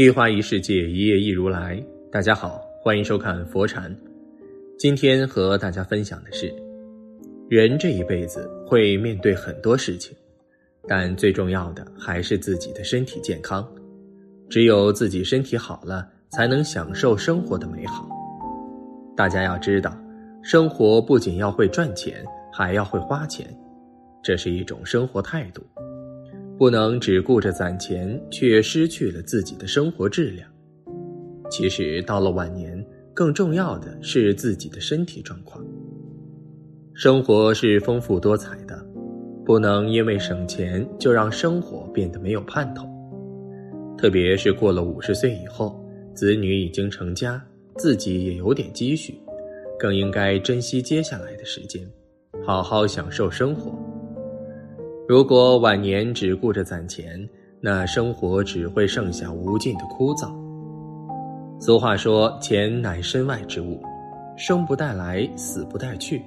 一花一世界，一叶一如来。大家好，欢迎收看佛禅。今天和大家分享的是，人这一辈子会面对很多事情，但最重要的还是自己的身体健康。只有自己身体好了，才能享受生活的美好。大家要知道，生活不仅要会赚钱，还要会花钱，这是一种生活态度。不能只顾着攒钱，却失去了自己的生活质量。其实到了晚年，更重要的是自己的身体状况。生活是丰富多彩的，不能因为省钱就让生活变得没有盼头。特别是过了五十岁以后，子女已经成家，自己也有点积蓄，更应该珍惜接下来的时间，好好享受生活。如果晚年只顾着攒钱，那生活只会剩下无尽的枯燥。俗话说：“钱乃身外之物，生不带来，死不带去。”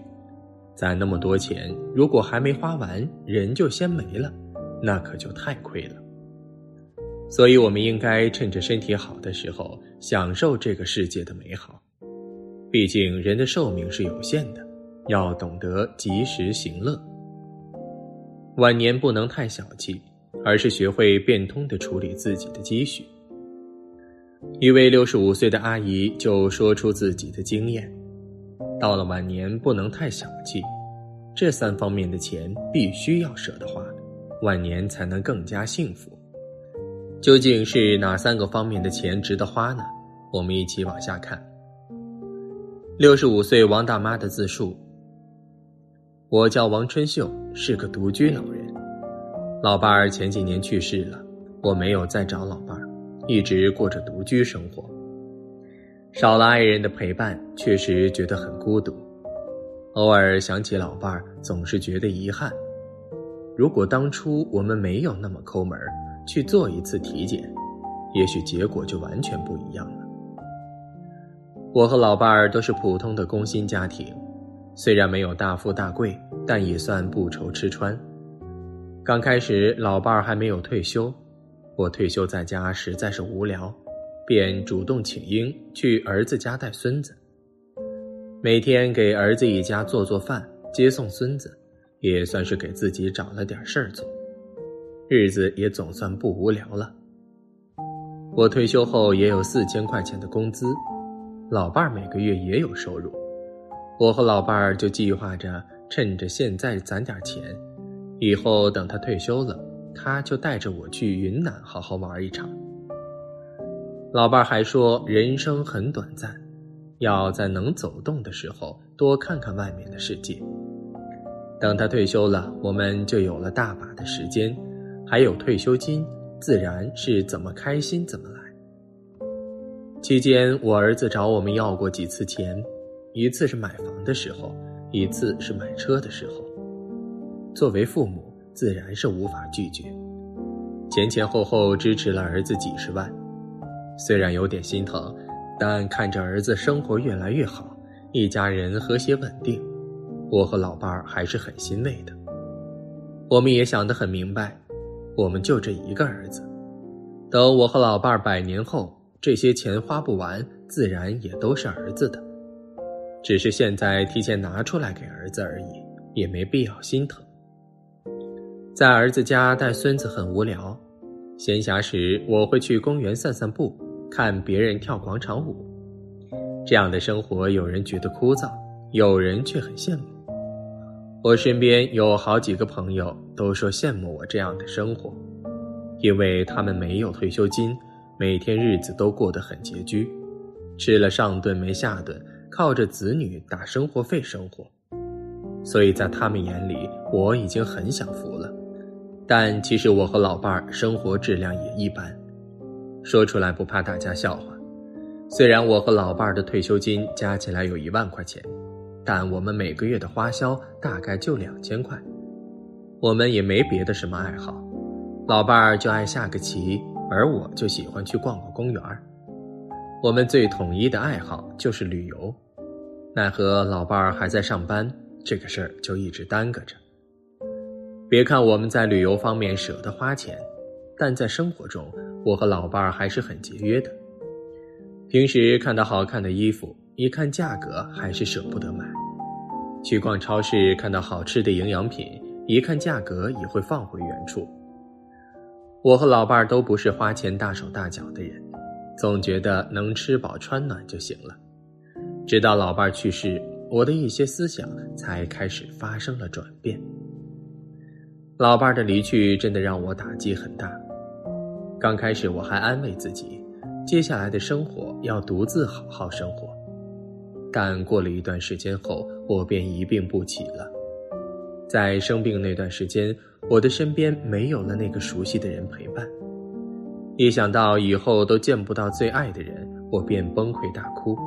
攒那么多钱，如果还没花完，人就先没了，那可就太亏了。所以，我们应该趁着身体好的时候，享受这个世界的美好。毕竟，人的寿命是有限的，要懂得及时行乐。晚年不能太小气，而是学会变通的处理自己的积蓄。一位六十五岁的阿姨就说出自己的经验：到了晚年不能太小气，这三方面的钱必须要舍得花，晚年才能更加幸福。究竟是哪三个方面的钱值得花呢？我们一起往下看。六十五岁王大妈的自述。我叫王春秀，是个独居老人。老伴儿前几年去世了，我没有再找老伴儿，一直过着独居生活。少了爱人的陪伴，确实觉得很孤独。偶尔想起老伴儿，总是觉得遗憾。如果当初我们没有那么抠门去做一次体检，也许结果就完全不一样了。我和老伴儿都是普通的工薪家庭。虽然没有大富大贵，但也算不愁吃穿。刚开始，老伴儿还没有退休，我退休在家实在是无聊，便主动请缨去儿子家带孙子。每天给儿子一家做做饭，接送孙子，也算是给自己找了点事儿做，日子也总算不无聊了。我退休后也有四千块钱的工资，老伴儿每个月也有收入。我和老伴儿就计划着，趁着现在攒点钱，以后等他退休了，他就带着我去云南好好玩一场。老伴儿还说，人生很短暂，要在能走动的时候多看看外面的世界。等他退休了，我们就有了大把的时间，还有退休金，自然是怎么开心怎么来。期间，我儿子找我们要过几次钱。一次是买房的时候，一次是买车的时候。作为父母，自然是无法拒绝，前前后后支持了儿子几十万。虽然有点心疼，但看着儿子生活越来越好，一家人和谐稳定，我和老伴儿还是很欣慰的。我们也想得很明白，我们就这一个儿子，等我和老伴儿百年后，这些钱花不完，自然也都是儿子的。只是现在提前拿出来给儿子而已，也没必要心疼。在儿子家带孙子很无聊，闲暇时我会去公园散散步，看别人跳广场舞。这样的生活，有人觉得枯燥，有人却很羡慕。我身边有好几个朋友都说羡慕我这样的生活，因为他们没有退休金，每天日子都过得很拮据，吃了上顿没下顿。靠着子女打生活费生活，所以在他们眼里我已经很享福了。但其实我和老伴儿生活质量也一般，说出来不怕大家笑话。虽然我和老伴儿的退休金加起来有一万块钱，但我们每个月的花销大概就两千块。我们也没别的什么爱好，老伴儿就爱下个棋，而我就喜欢去逛逛公园儿。我们最统一的爱好就是旅游，奈何老伴儿还在上班，这个事儿就一直耽搁着。别看我们在旅游方面舍得花钱，但在生活中，我和老伴儿还是很节约的。平时看到好看的衣服，一看价格还是舍不得买；去逛超市看到好吃的营养品，一看价格也会放回原处。我和老伴儿都不是花钱大手大脚的人，总觉得能吃饱穿暖就行了。直到老伴儿去世，我的一些思想才开始发生了转变。老伴儿的离去真的让我打击很大。刚开始我还安慰自己。接下来的生活要独自好好生活，但过了一段时间后，我便一病不起了。在生病那段时间，我的身边没有了那个熟悉的人陪伴。一想到以后都见不到最爱的人，我便崩溃大哭。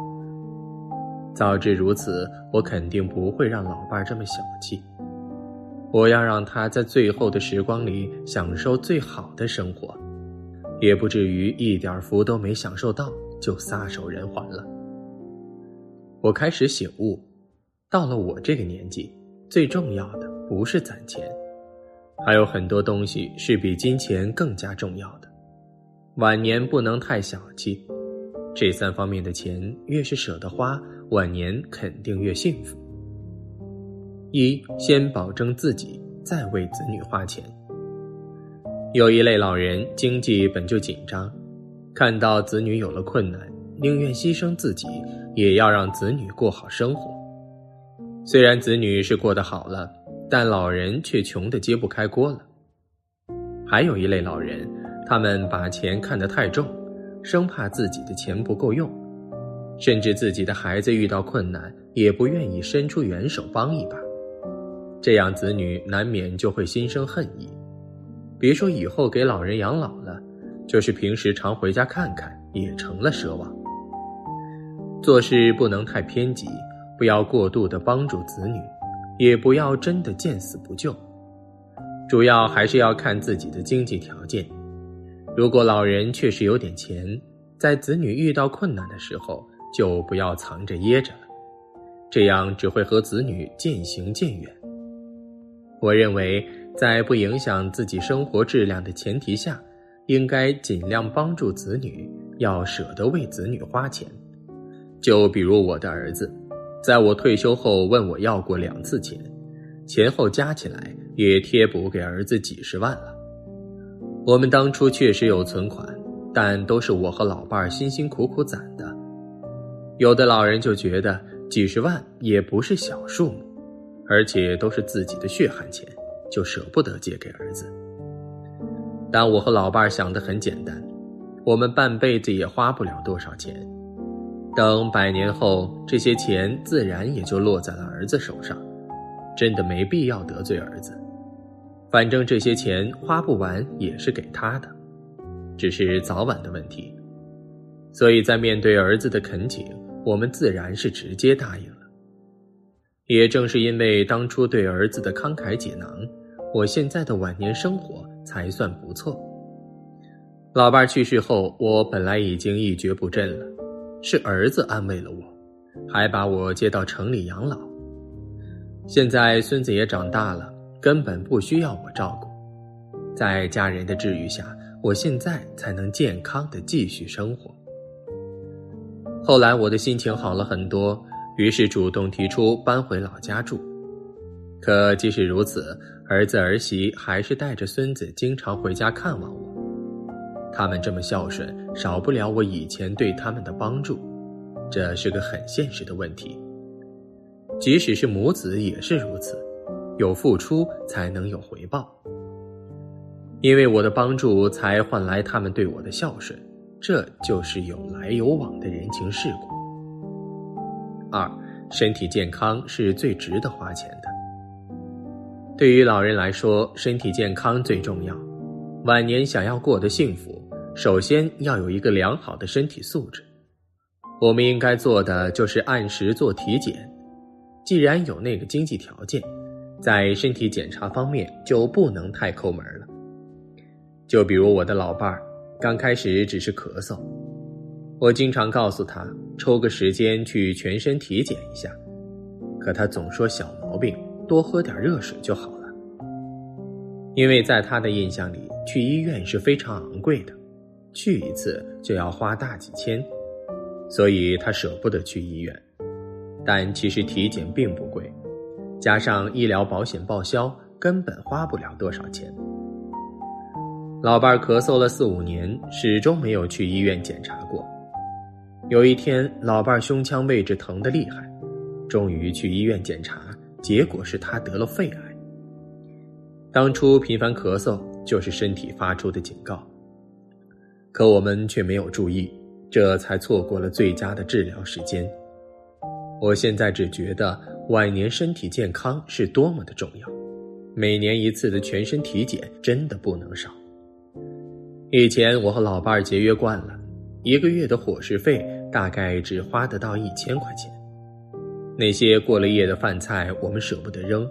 早知如此，我肯定不会让老伴这么小气。我要让他在最后的时光里享受最好的生活。也不至于一点福都没享受到就撒手人寰了。我开始醒悟，到了我这个年纪，最重要的不是攒钱，还有很多东西是比金钱更加重要的。晚年不能太小气，这三方面的钱越是舍得花，晚年肯定越幸福。一，先保证自己，再为子女花钱。有一类老人经济本就紧张，看到子女有了困难，宁愿牺牲自己，也要让子女过好生活。虽然子女是过得好了，但老人却穷得揭不开锅了。还有一类老人，他们把钱看得太重，生怕自己的钱不够用，甚至自己的孩子遇到困难，也不愿意伸出援手帮一把，这样子女难免就会心生恨意。别说以后给老人养老了，就是平时常回家看看，也成了奢望。做事不能太偏激，不要过度的帮助子女，也不要真的见死不救。主要还是要看自己的经济条件。如果老人确实有点钱，在子女遇到困难的时候，就不要藏着掖着了，这样只会和子女渐行渐远。我认为。在不影响自己生活质量的前提下，应该尽量帮助子女，要舍得为子女花钱。就比如我的儿子，在我退休后问我要过两次钱，前后加起来也贴补给儿子几十万了。我们当初确实有存款，但都是我和老伴儿辛辛苦苦攒的。有的老人就觉得几十万也不是小数目，而且都是自己的血汗钱。就舍不得借给儿子，但我和老伴儿想的很简单，我们半辈子也花不了多少钱，等百年后，这些钱自然也就落在了儿子手上，真的没必要得罪儿子，反正这些钱花不完也是给他的，只是早晚的问题，所以在面对儿子的恳请，我们自然是直接答应了。也正是因为当初对儿子的慷慨解囊，我现在的晚年生活才算不错。老伴去世后，我本来已经一蹶不振了，是儿子安慰了我，还把我接到城里养老。现在孙子也长大了，根本不需要我照顾，在家人的治愈下，我现在才能健康的继续生活。后来我的心情好了很多。于是主动提出搬回老家住，可即使如此，儿子儿媳还是带着孙子经常回家看望我。他们这么孝顺，少不了我以前对他们的帮助，这是个很现实的问题。即使是母子也是如此，有付出才能有回报。因为我的帮助，才换来他们对我的孝顺，这就是有来有往的人情世故。二，身体健康是最值得花钱的。对于老人来说，身体健康最重要。晚年想要过得幸福，首先要有一个良好的身体素质。我们应该做的就是按时做体检。既然有那个经济条件，在身体检查方面就不能太抠门了。就比如我的老伴儿，刚开始只是咳嗽，我经常告诉他抽个时间去全身体检一下，可他总说小毛病。多喝点热水就好了，因为在他的印象里，去医院是非常昂贵的，去一次就要花大几千，所以他舍不得去医院。但其实体检并不贵，加上医疗保险报销，根本花不了多少钱。老伴儿咳嗽了四五年，始终没有去医院检查过。有一天，老伴儿胸腔位置疼得厉害，终于去医院检查。结果是他得了肺癌。当初频繁咳嗽就是身体发出的警告，可我们却没有注意，这才错过了最佳的治疗时间。我现在只觉得晚年身体健康是多么的重要，每年一次的全身体检真的不能少。以前我和老伴儿节约惯了，一个月的伙食费大概只花得到一千块钱。那些过了夜的饭菜，我们舍不得扔；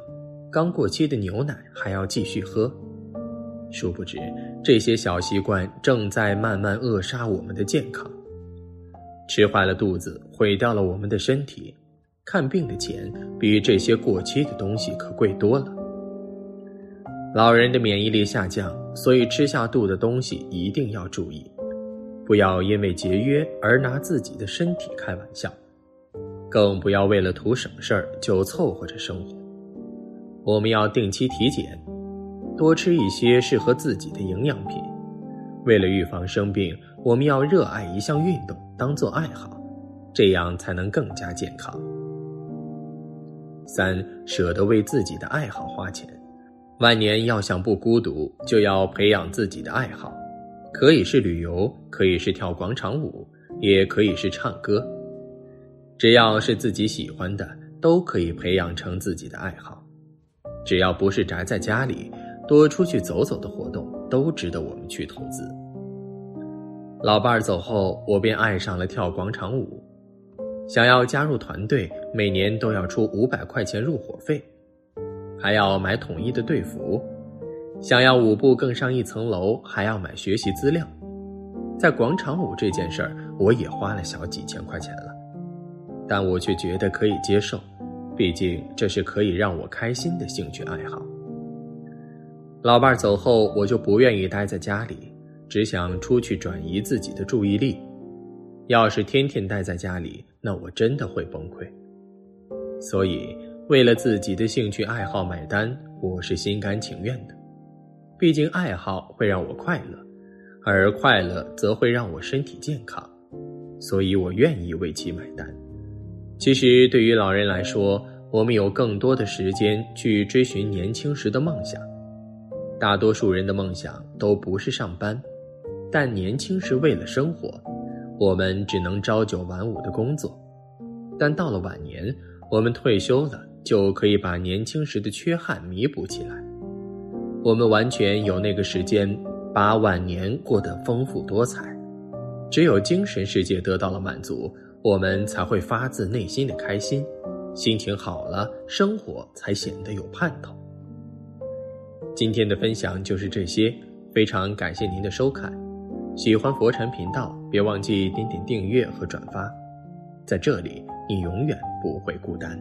刚过期的牛奶还要继续喝。殊不知，这些小习惯正在慢慢扼杀我们的健康。吃坏了肚子，毁掉了我们的身体。看病的钱比这些过期的东西可贵多了。老人的免疫力下降，所以吃下肚的东西一定要注意，不要因为节约而拿自己的身体开玩笑。更不要为了图省事儿就凑合着生活。我们要定期体检，多吃一些适合自己的营养品。为了预防生病，我们要热爱一项运动，当做爱好，这样才能更加健康。三，舍得为自己的爱好花钱。晚年要想不孤独，就要培养自己的爱好，可以是旅游，可以是跳广场舞，也可以是唱歌。只要是自己喜欢的，都可以培养成自己的爱好。只要不是宅在家里，多出去走走的活动，都值得我们去投资。老伴儿走后，我便爱上了跳广场舞。想要加入团队，每年都要出五百块钱入伙费，还要买统一的队服。想要舞步更上一层楼，还要买学习资料。在广场舞这件事儿，我也花了小几千块钱了。但我却觉得可以接受，毕竟这是可以让我开心的兴趣爱好。老伴儿走后，我就不愿意待在家里，只想出去转移自己的注意力。要是天天待在家里，那我真的会崩溃。所以，为了自己的兴趣爱好买单，我是心甘情愿的。毕竟爱好会让我快乐，而快乐则会让我身体健康，所以我愿意为其买单。其实，对于老人来说，我们有更多的时间去追寻年轻时的梦想。大多数人的梦想都不是上班，但年轻是为了生活，我们只能朝九晚五的工作。但到了晚年，我们退休了，就可以把年轻时的缺憾弥补起来。我们完全有那个时间，把晚年过得丰富多彩。只有精神世界得到了满足。我们才会发自内心的开心，心情好了，生活才显得有盼头。今天的分享就是这些，非常感谢您的收看。喜欢佛禅频道，别忘记点点订阅和转发，在这里你永远不会孤单。